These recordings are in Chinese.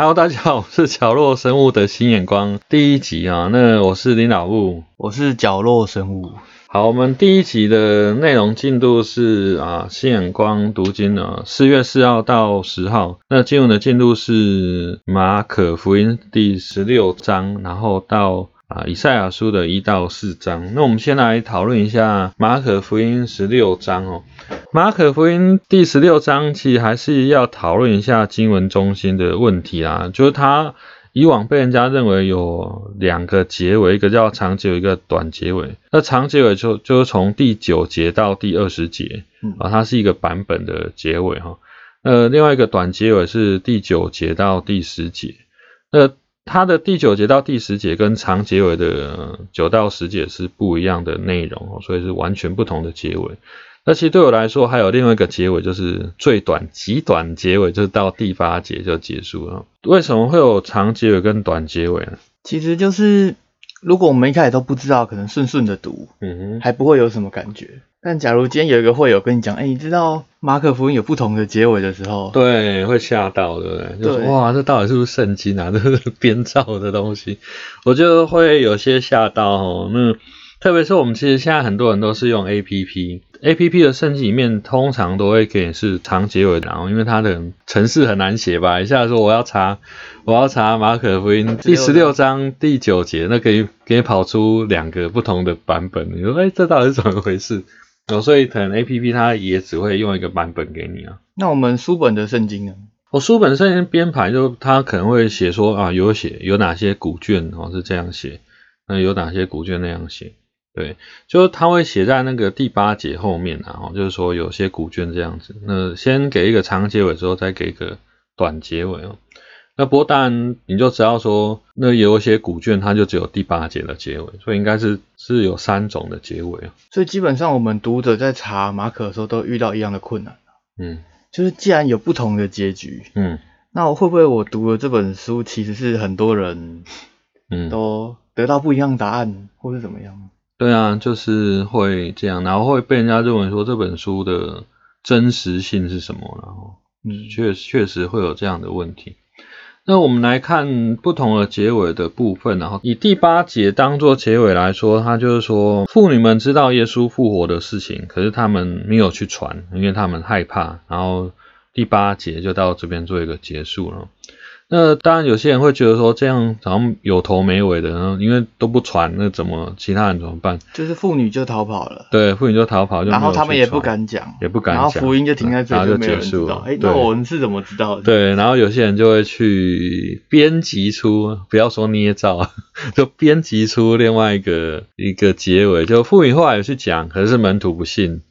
Hello，大家好，我是角落生物的新眼光第一集啊。那我是林老物，我是角落生物。好，我们第一集的内容进度是啊，新眼光读经啊，四月四号到十号。那进入的进度是马可福音第十六章，然后到。啊，以赛亚书的一到四章，那我们先来讨论一下马可福音十六章哦。马可福音第十六章其实还是要讨论一下经文中心的问题啊，就是它以往被人家认为有两个结尾，一个叫长结尾，一个短结尾。那长结尾就就是从第九节到第二十节啊，它是一个版本的结尾哈。呃，另外一个短结尾是第九节到第十节。那它的第九节到第十节跟长结尾的九到十节是不一样的内容，所以是完全不同的结尾。那其实对我来说，还有另外一个结尾，就是最短极短结尾，就是到第八节就结束了。为什么会有长结尾跟短结尾呢？其实就是如果我们一开始都不知道，可能顺顺的读，嗯哼，还不会有什么感觉。但假如今天有一个会友跟你讲，哎，你知道马可福音有不同的结尾的时候，对，会吓到，对不对？就是哇，这到底是不是圣经啊？这是编造的东西，我就会有些吓到哦。那特别是我们其实现在很多人都是用 A P P，A P P 的圣经里面通常都会给是长结尾，然后因为它的程式很难写吧，一下说我要查，我要查马可福音第十六章第九节，那可以给你跑出两个不同的版本，你说哎，这到底是怎么回事？哦，所以可能 A P P 它也只会用一个版本给你啊。那我们书本的圣经呢？我书本圣经编排就它可能会写说啊，有写有哪些古卷哦是这样写，那有哪些古卷那样写，对，就是它会写在那个第八节后面啊，哦，就是说有些古卷这样子。那先给一个长结尾之后，再给一个短结尾哦。那不过当然你就知道说，那有一些古卷它就只有第八节的结尾，所以应该是是有三种的结尾啊。所以基本上我们读者在查马可的时候都遇到一样的困难嗯，就是既然有不同的结局，嗯，那我会不会我读了这本书其实是很多人，嗯，都得到不一样答案，或是怎么样？对啊，就是会这样，然后会被人家认为说这本书的真实性是什么，然后，嗯，确确实会有这样的问题。那我们来看不同的结尾的部分，然后以第八节当做结尾来说，它就是说妇女们知道耶稣复活的事情，可是他们没有去传，因为他们害怕。然后第八节就到这边做一个结束了。那当然，有些人会觉得说这样好像有头没尾的，然后因为都不传，那怎么其他人怎么办？就是妇女就逃跑了。对，妇女就逃跑，然后他们也不敢讲，也不敢讲，然后福音就停在这里，就结束了。哎，那我们是怎么知道的？对，然后有些人就会去编辑出，不要说捏造，就编辑出另外一个一个结尾。就妇女后来有去讲，可是门徒不信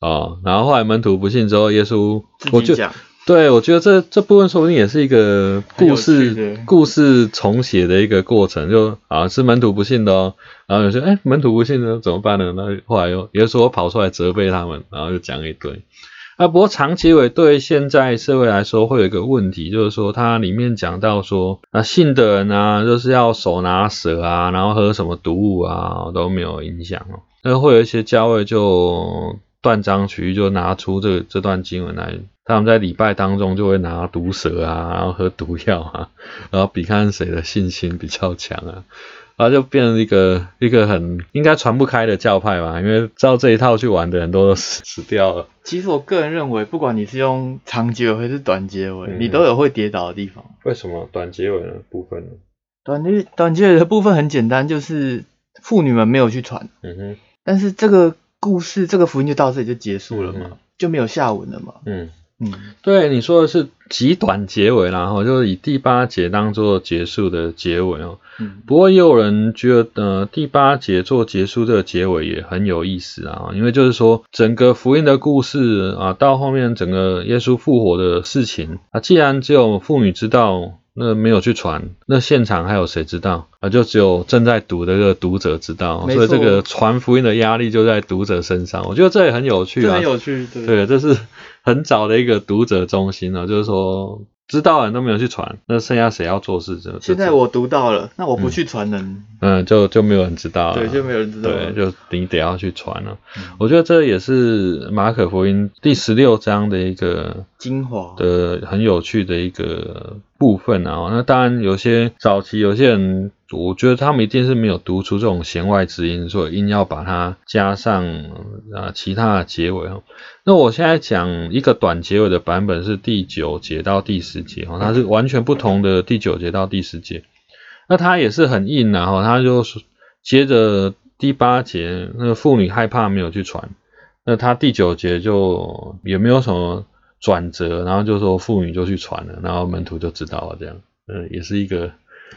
哦，然后后来门徒不信之后，耶稣我就讲。对，我觉得这这部分说不定也是一个故事故事重写的一个过程，就啊是门徒不信的哦，然后有些哎门徒不信的怎么办呢？那后来又也是我跑出来责备他们，然后就讲一堆。啊，不过长期尾对现在社会来说会有一个问题，就是说它里面讲到说啊信的人啊就是要手拿蛇啊，然后喝什么毒物啊都没有影响哦，那会有一些教会就断章取义，就拿出这这段经文来。他们在礼拜当中就会拿毒蛇啊，然后喝毒药啊，然后比看谁的信心比较强啊，然 后就变成一个一个很应该传不开的教派吧，因为照这一套去玩的人都死死掉了。其实我个人认为，不管你是用长结尾还是短结尾，你都有会跌倒的地方。为什么短结尾的部分呢？短结短结尾的部分很简单，就是妇女们没有去传。嗯哼。但是这个故事，这个福音就到这里就结束了嘛，就没有下文了嘛。嗯。嗯，对，你说的是极短结尾，然后就是以第八节当做结束的结尾哦。嗯，不过也有人觉得第八节做结束这个结尾也很有意思啊，因为就是说整个福音的故事啊，到后面整个耶稣复活的事情啊，既然只有妇女知道。那没有去传，那现场还有谁知道啊？就只有正在读的这个读者知道，所以这个传福音的压力就在读者身上。我觉得这也很有趣啊，很有趣，对，对，这是很早的一个读者中心啊，就是说。知道人都没有去传，那剩下谁要做事？这现在我读到了，那我不去传人？嗯，就就没有人知道了。对，就没有人知道。对，就你得要去传了。我觉得这也是马可福音第十六章的一个精华的很有趣的一个部分啊。那当然有些早期有些人，我觉得他们一定是没有读出这种弦外之音，所以硬要把它加上啊其他的结尾哦。那我现在讲一个短结尾的版本是第九节到第十节哦，它是完全不同的第九节到第十节。那它也是很硬然后它就是接着第八节那个妇女害怕没有去传。那他第九节就也没有什么转折，然后就说妇女就去传了，然后门徒就知道了，这样，嗯，也是一个。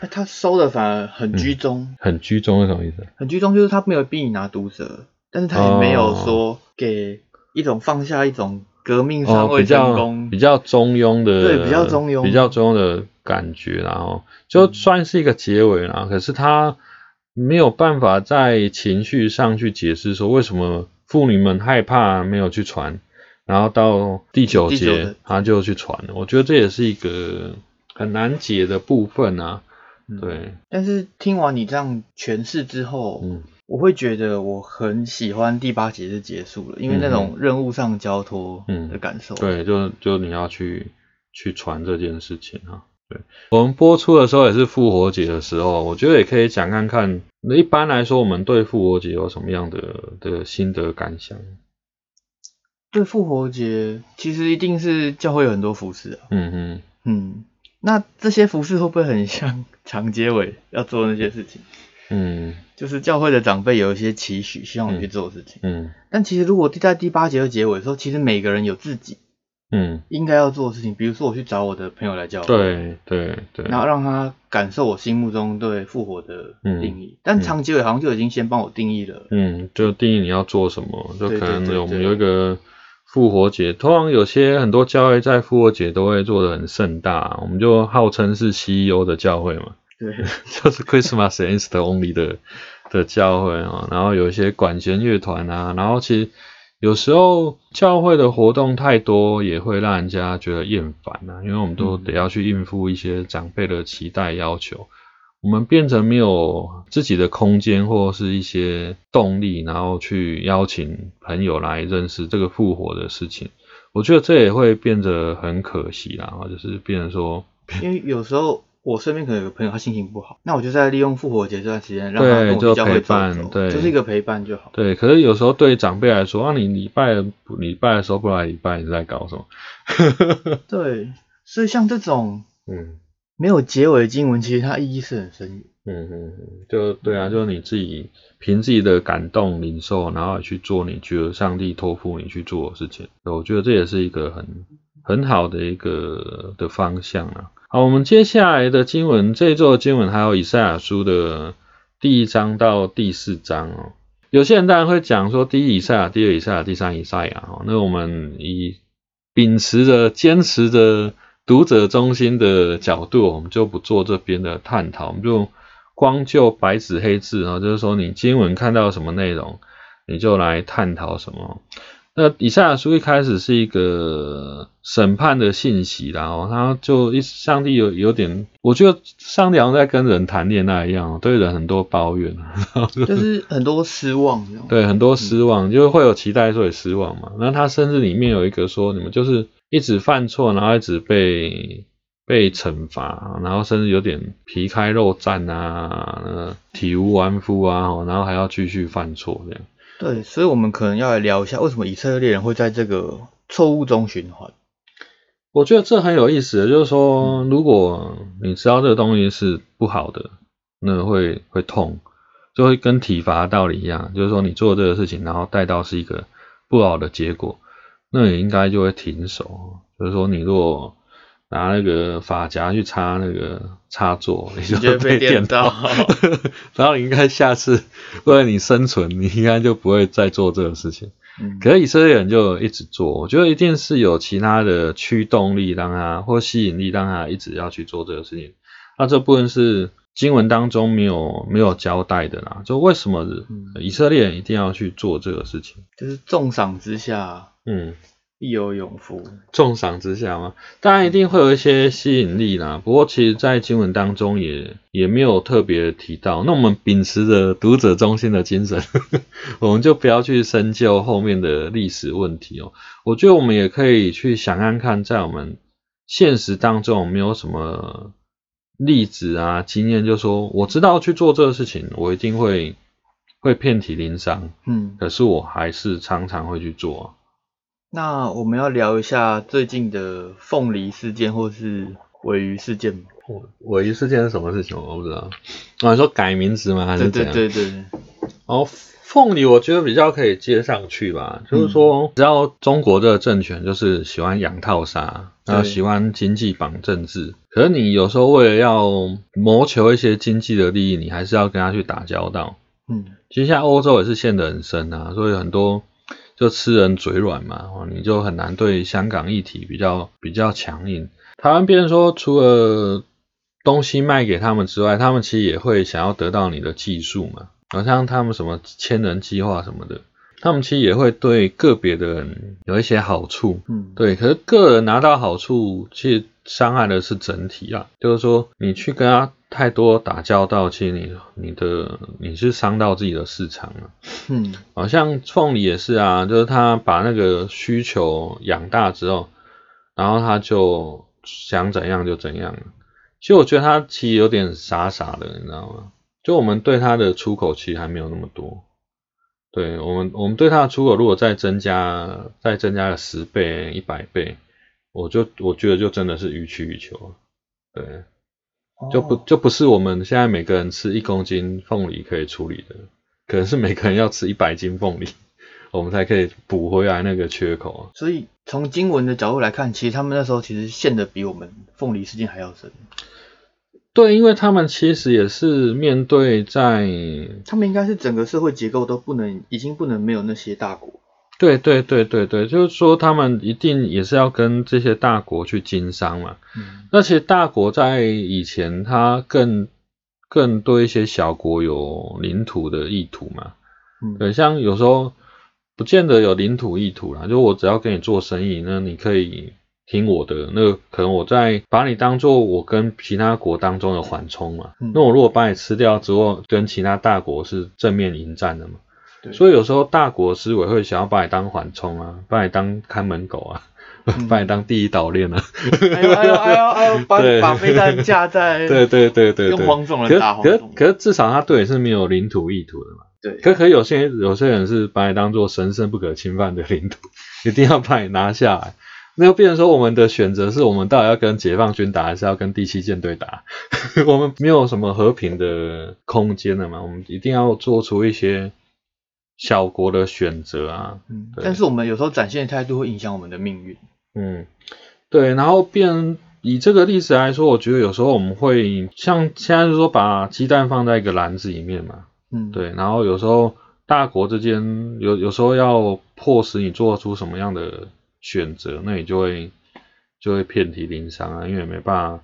他收的反而很居中。很居中是什么意思？很居中就是他没有逼你拿毒蛇，但是他也没有说给一种放下一种革命尚未成功，比较中庸的，对，比较中庸，比较中庸的感觉，然后就算是一个结尾啦。可是他没有办法在情绪上去解释说为什么。妇女们害怕没有去传，然后到第九节他就去传了。我觉得这也是一个很难解的部分啊。对。但是听完你这样诠释之后，嗯，我会觉得我很喜欢第八节就结束了，因为那种任务上交托的感受。对，就就你要去去传这件事情啊。对，我们播出的时候也是复活节的时候，我觉得也可以讲看看。那一般来说，我们对复活节有什么样的的心得感想？对复活节，其实一定是教会有很多服饰啊。嗯嗯嗯。那这些服饰会不会很像 长结尾要做那些事情？嗯。就是教会的长辈有一些期许，希望你去做事情。嗯。但其实如果在第八节的结尾的时候，其实每个人有自己。嗯，应该要做的事情，比如说我去找我的朋友来教，对对对，然后让他感受我心目中对复活的定义。但长结尾好像就已经先帮我定义了，嗯，就定义你要做什么，就可能我们有一个复活节，通常有些很多教会在复活节都会做的很盛大，我们就号称是 CEO 的教会嘛，对，就是 Christmas and Easter only 的的教会啊，然后有一些管弦乐团啊，然后其实。有时候教会的活动太多，也会让人家觉得厌烦呐，因为我们都得要去应付一些长辈的期待要求，我们变成没有自己的空间或是一些动力，然后去邀请朋友来认识这个复活的事情，我觉得这也会变得很可惜啦，就是变成说，因为有时候。我身边可能有个朋友，他心情不好，那我就在利用复活节这段时间，让他跟我教会走走，就是一个陪伴就好。对，可是有时候对长辈来说，啊，你礼拜礼拜的时候不来礼拜，你在搞什么？对，所以像这种，嗯，没有结尾的经文，其实它意义是很深远。嗯嗯嗯，就对啊，就是你自己凭自己的感动领受，然后去做你觉得上帝托付你去做的事情。我觉得这也是一个很很好的一个的方向啊。好，我们接下来的经文，这一座经文还有以赛亚书的第一章到第四章哦。有些人当然会讲说，第一以赛亚，第二以赛亚，第三以赛亚哦。那我们以秉持着、坚持着读者中心的角度，我们就不做这边的探讨，我们就光就白纸黑字啊，就是说你经文看到什么内容，你就来探讨什么。那以赛亚书一开始是一个审判的信息，然后他就一上帝有有点，我觉得上帝好像在跟人谈恋爱一样，对人很多抱怨，就是很多失望，对，很多失望，就会有期待，所以失望嘛。那他甚至里面有一个说，你们就是一直犯错，然后一直被被惩罚，然后甚至有点皮开肉绽啊，体无完肤啊，然后还要继续犯错这样。对，所以我们可能要来聊一下，为什么以色列人会在这个错误中循环？我觉得这很有意思，就是说，如果你知道这个东西是不好的，那会会痛，就会跟体罚道理一样，就是说你做这个事情，然后带到是一个不好的结果，那你应该就会停手。就是说，你如果拿那个发夹去插那个插座，你就会被电到。然后你应该下次为了你生存，你应该就不会再做这个事情。可是以色列人就一直做，我觉得一定是有其他的驱动力让他或吸引力让他一直要去做这个事情。那这部分是经文当中没有没有交代的啦，就为什么以色列人一定要去做这个事情？就是重赏之下，嗯。必有勇夫，重赏之下嘛，当然一定会有一些吸引力啦。不过其实，在经文当中也也没有特别提到。那我们秉持着读者中心的精神，我们就不要去深究后面的历史问题哦。我觉得我们也可以去想看看，在我们现实当中有没有什么例子啊经验，就说我知道去做这个事情，我一定会会遍体鳞伤，嗯，可是我还是常常会去做。那我们要聊一下最近的凤梨事件或是尾鱼事件吗？尾鱼事件是什么事情？我不知道。啊，说改名字吗？还是怎样？对对对。哦，凤梨我觉得比较可以接上去吧。就是说，只要中国这个政权就是喜欢养套杀，然后喜欢经济绑政治。可是你有时候为了要谋求一些经济的利益，你还是要跟他去打交道。嗯，其实像欧洲也是陷得很深啊，所以很多就吃人嘴软嘛，你就很难对香港议题比较比较强硬。台湾别人说，除了东西卖给他们之外，他们其实也会想要得到你的技术嘛。好像他们什么千人计划什么的，他们其实也会对个别的人有一些好处。嗯，对。可是个人拿到好处，其实伤害的是整体啊。就是说，你去跟他太多打交道，其实你你的你是伤到自己的市场了。嗯，好像凤梨也是啊，就是他把那个需求养大之后，然后他就想怎样就怎样。其实我觉得他其实有点傻傻的，你知道吗？就我们对他的出口其实还没有那么多，对我们我们对它的出口如果再增加再增加个十倍一百倍，我就我觉得就真的是予取予求，对，就不就不是我们现在每个人吃一公斤凤梨可以处理的，可能是每个人要吃一百斤凤梨，我们才可以补回来那个缺口。所以从经文的角度来看，其实他们那时候其实陷的比我们凤梨事件还要深。对，因为他们其实也是面对在，他们应该是整个社会结构都不能，已经不能没有那些大国。对对对对对，就是说他们一定也是要跟这些大国去经商嘛。嗯。那其实大国在以前，它更更多一些小国有领土的意图嘛。嗯。对，像有时候不见得有领土意图啦，就我只要跟你做生意，那你可以。听我的，那可能我在把你当做我跟其他国当中的缓冲嘛。那我如果把你吃掉之后，跟其他大国是正面迎战的嘛。所以有时候大国思维会想要把你当缓冲啊，把你当看门狗啊，把你当第一岛链啊。哎呦哎呦哎呦哎呦，把 把飞弹架在。对对对对用黄种人打黄种。可可是至少他对你是没有领土意图的嘛。对。可可有些有些人是把你当做神圣不可侵犯的领土，一定要把你拿下来。那就变成说，我们的选择是我们到底要跟解放军打，还是要跟第七舰队打？我们没有什么和平的空间了嘛？我们一定要做出一些小国的选择啊。嗯，但是我们有时候展现的态度会影响我们的命运。嗯，对。然后变以这个例子来说，我觉得有时候我们会像现在是说把鸡蛋放在一个篮子里面嘛。嗯，对。然后有时候大国之间有有时候要迫使你做出什么样的。选择，那你就会就会遍体鳞伤啊，因为没办法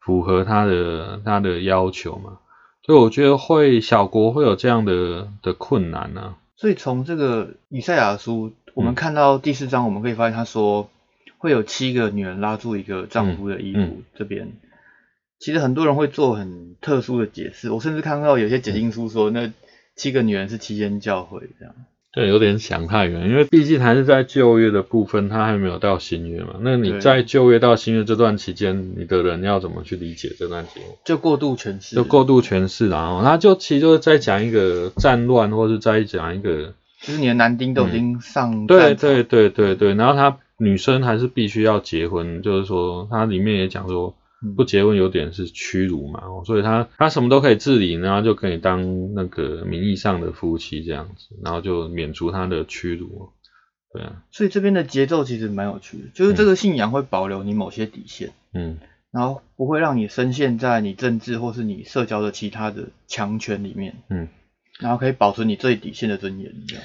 符合他的他的要求嘛，所以我觉得会小国会有这样的的困难呢。所以从这个以赛亚书，我们看到第四章，我们可以发现他说会有七个女人拉住一个丈夫的衣服，这边。其实很多人会做很特殊的解释，我甚至看到有些解经书说那七个女人是七间教会这样。对，有点想太远，因为毕竟还是在就业的部分，他还没有到新月嘛。那你在就业到新月这段期间，你的人要怎么去理解这段经？就过度诠释，就过度诠释，然后他就其实就是在讲一个战乱，或是在讲一个，就是你的男丁都已经上对对对对对，然后他女生还是必须要结婚，就是说他里面也讲说。不结婚有点是屈辱嘛，所以他他什么都可以自理，然后就可以当那个名义上的夫妻这样子，然后就免除他的屈辱，对啊。所以这边的节奏其实蛮有趣的，就是这个信仰会保留你某些底线，嗯，然后不会让你深陷在你政治或是你社交的其他的强权里面，嗯，然后可以保存你最底线的尊严，这样。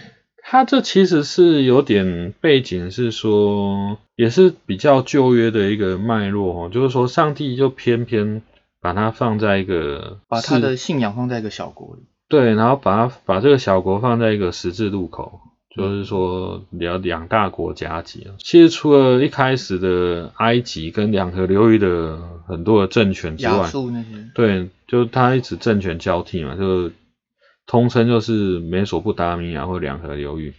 他这其实是有点背景，是说也是比较旧约的一个脉络哦，就是说上帝就偏偏把它放在一个把他的信仰放在一个小国里，对，然后把它把这个小国放在一个十字路口，就是说两两大国夹击其实除了一开始的埃及跟两河流域的很多的政权之外，对，就他一直政权交替嘛，就。通称就是美索不达米亚或两河流域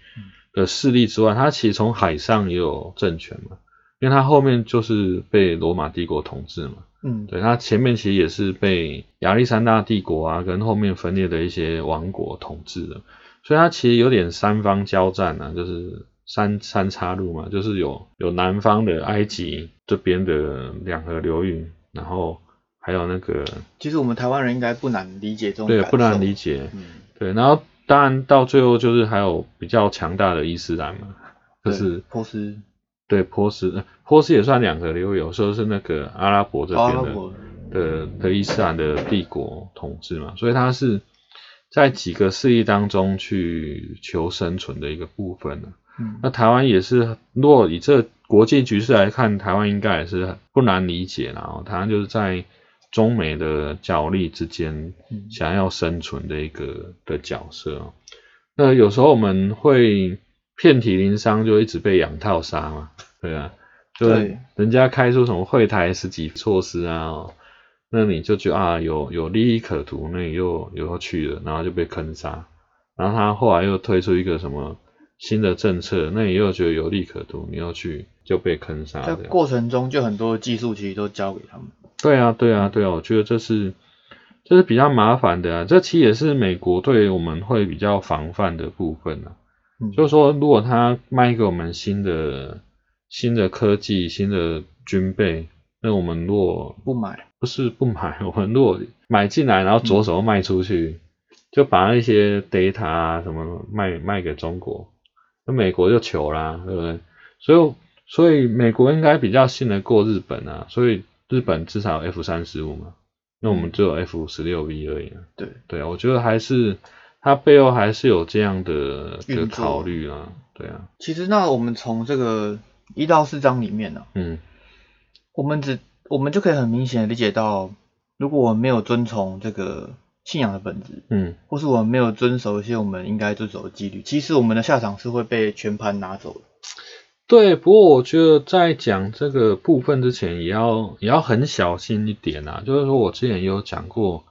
的势力之外，它其实从海上也有政权嘛。因为它后面就是被罗马帝国统治嘛。嗯，对，它前面其实也是被亚历山大帝国啊，跟后面分裂的一些王国统治的，所以它其实有点三方交战啊，就是三三岔路嘛，就是有有南方的埃及这边的两河流域，然后还有那个，其实我们台湾人应该不难理解这种，对，不难理解，嗯，对，然后当然到最后就是还有比较强大的伊斯兰嘛，就是波斯。对波斯，波斯也算两个流，有时候是那个阿拉伯这边的的的伊斯兰的帝国统治嘛，所以它是在几个势力当中去求生存的一个部分呢。嗯，那台湾也是，若以这国际局势来看，台湾应该也是不难理解然后台湾就是在中美的角力之间，想要生存的一个的角色。那有时候我们会。遍体鳞伤就一直被养套杀嘛，对啊，就人家开出什么会台十几措施啊，那你就觉得啊有有利益可图，那你又又要去了，然后就被坑杀，然后他后来又推出一个什么新的政策，那你又觉得有利可图，你又去就被坑杀。在过程中就很多技术其实都交给他们。对啊对啊对啊，我觉得这是这是比较麻烦的啊，这其实也是美国对我们会比较防范的部分啊。就是说，如果他卖给我们新的新的科技、新的军备，那我们如果不买，不是不买，我们如果买进来，然后左手卖出去，就把那些 data 啊什么卖卖给中国，那美国就求啦，对不对？所以所以美国应该比较信得过日本啊，所以日本至少 F 三十五嘛，那我们只有 F 十六 V 而已啊。对对啊，我觉得还是。它背后还是有这样的的考虑啊，对啊。其实那我们从这个一到四章里面呢，嗯，我们只我们就可以很明显的理解到，如果我们没有遵从这个信仰的本质，嗯，或是我们没有遵守一些我们应该遵守的纪律，其实我们的下场是会被全盘拿走的。对，不过我觉得在讲这个部分之前，也要也要很小心一点啊，就是说我之前也有讲过。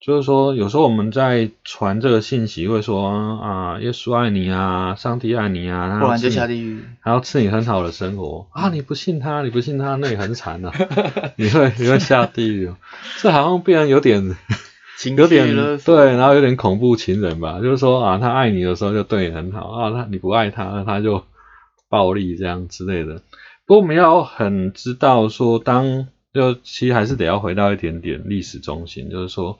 就是说，有时候我们在传这个信息，会说啊，耶稣爱你啊，上帝爱你啊，不然就下地狱，还要赐你很好的生活。啊，你不信他，你不信他，那也很惨啊，你会你会下地狱，这好像变得有点 有点对，然后有点恐怖情人吧，就是说啊，他爱你的时候就对你很好啊，他你不爱他，那他就暴力这样之类的。不过我们要很知道说，当就其实还是得要回到一点点历史中心，就是说。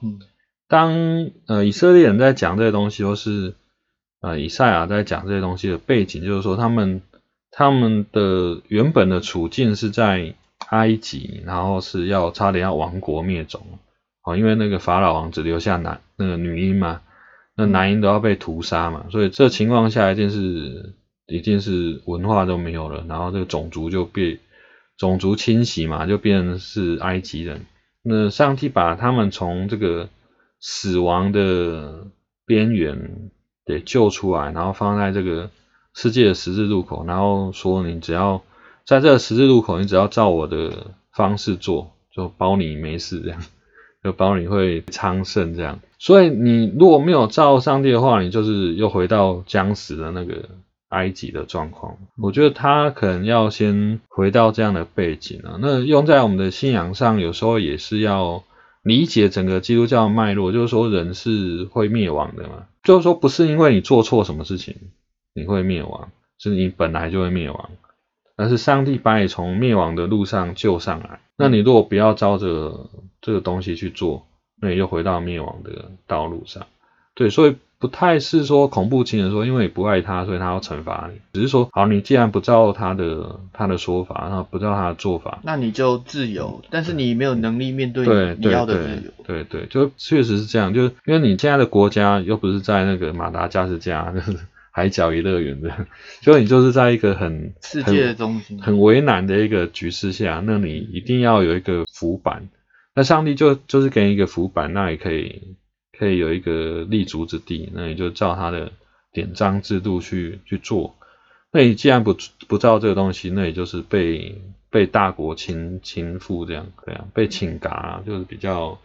当呃以色列人在讲这些东西，或是呃以赛亚在讲这些东西的背景，就是说他们他们的原本的处境是在埃及，然后是要差点要亡国灭种，哦，因为那个法老王只留下男那个女婴嘛，那男婴都要被屠杀嘛，所以这情况下一定是一定是文化都没有了，然后这个种族就被种族清洗嘛，就变成是埃及人，那上帝把他们从这个死亡的边缘给救出来，然后放在这个世界的十字路口，然后说你只要在这个十字路口，你只要照我的方式做，就保你没事这样，就保你会昌盛这样。所以你如果没有照上帝的话，你就是又回到将死的那个埃及的状况。我觉得他可能要先回到这样的背景啊。那用在我们的信仰上，有时候也是要。理解整个基督教脉络，就是说人是会灭亡的嘛，就是说不是因为你做错什么事情你会灭亡，是你本来就会灭亡，而是上帝把你从灭亡的路上救上来。那你如果不要照着这个东西去做，那你又回到灭亡的道路上。对，所以。不太是说恐怖情人说，因为你不爱他，所以他要惩罚你。只是说，好，你既然不照他的他的说法，然后不照他的做法，那你就自由。但是你没有能力面对你要的自由。对对，就确实是这样。就是因为你现在的国家又不是在那个马达加斯加，就是 海角一乐园的，所以你就是在一个很世界的中心，很为难的一个局势下，那你一定要有一个浮板。那上帝就就是给你一个浮板，那也可以。可以有一个立足之地，那你就照他的典章制度去去做。那你既然不不照这个东西，那也就是被被大国侵侵覆这样，这样被侵嘎，就是比较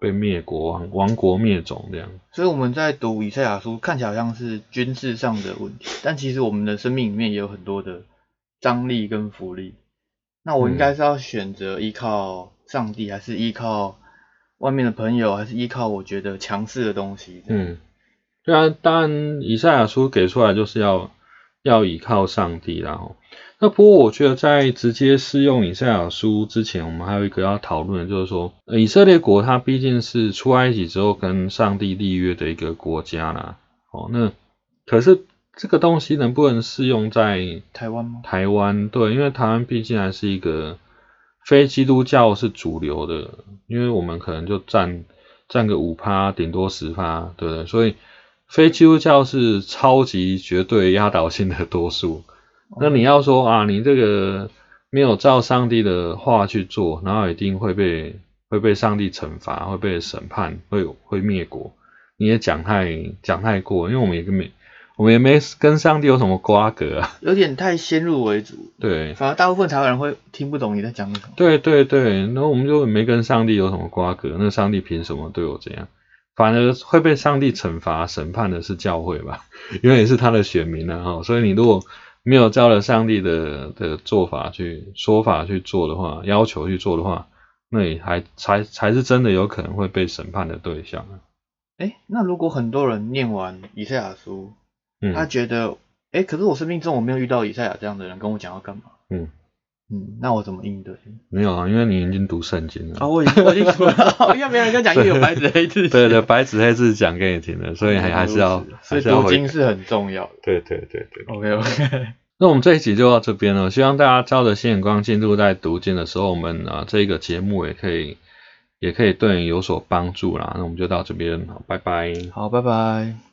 被灭国亡亡国灭种这样。所以我们在读以赛亚书，看起来好像是军事上的问题，但其实我们的生命里面也有很多的张力跟福利。那我应该是要选择依靠上帝，还是依靠外面的朋友，还是依靠我觉得强势的东西？嗯，对啊，当然以赛亚书给出来就是要要依靠上帝啦。那不过我觉得在直接适用以赛亚书之前，我们还有一个要讨论的，就是说以色列国它毕竟是出埃及之后跟上帝立约的一个国家啦。哦，那可是。这个东西能不能适用在台湾吗？台湾对，因为台湾毕竟还是一个非基督教是主流的，因为我们可能就占占个五趴，顶多十趴，对不对？所以非基督教是超级绝对压倒性的多数。那你要说啊，你这个没有照上帝的话去做，然后一定会被会被上帝惩罚，会被审判，会会灭国，你也讲太讲太过，因为我们也跟没。我们也没跟上帝有什么瓜葛啊，有点太先入为主。对，反而大部分台湾人会听不懂你在讲什么。对对对，那我们就没跟上帝有什么瓜葛，那上帝凭什么对我这样？反而会被上帝惩罚审判的是教会吧，因为也是他的选民啊哈。所以你如果没有照着上帝的的做法去说法去做的话，要求去做的话，那你还才才是真的有可能会被审判的对象啊。哎，那如果很多人念完以赛亚书，他觉得，哎，可是我生命中我没有遇到以赛亚这样的人跟我讲要干嘛？嗯嗯，那我怎么应对？没有啊，因为你已经读圣经了。啊，我已经我已经读了，因为没人跟讲，因为有白纸黑字。对对，白纸黑字讲给你听的，所以还还是要，所以读经是很重要的。对对对对。OK OK。那我们这一集就到这边了，希望大家照着新眼光进入在读经的时候，我们啊这个节目也可以也可以对你有所帮助啦。那我们就到这边，好，拜拜。好，拜拜。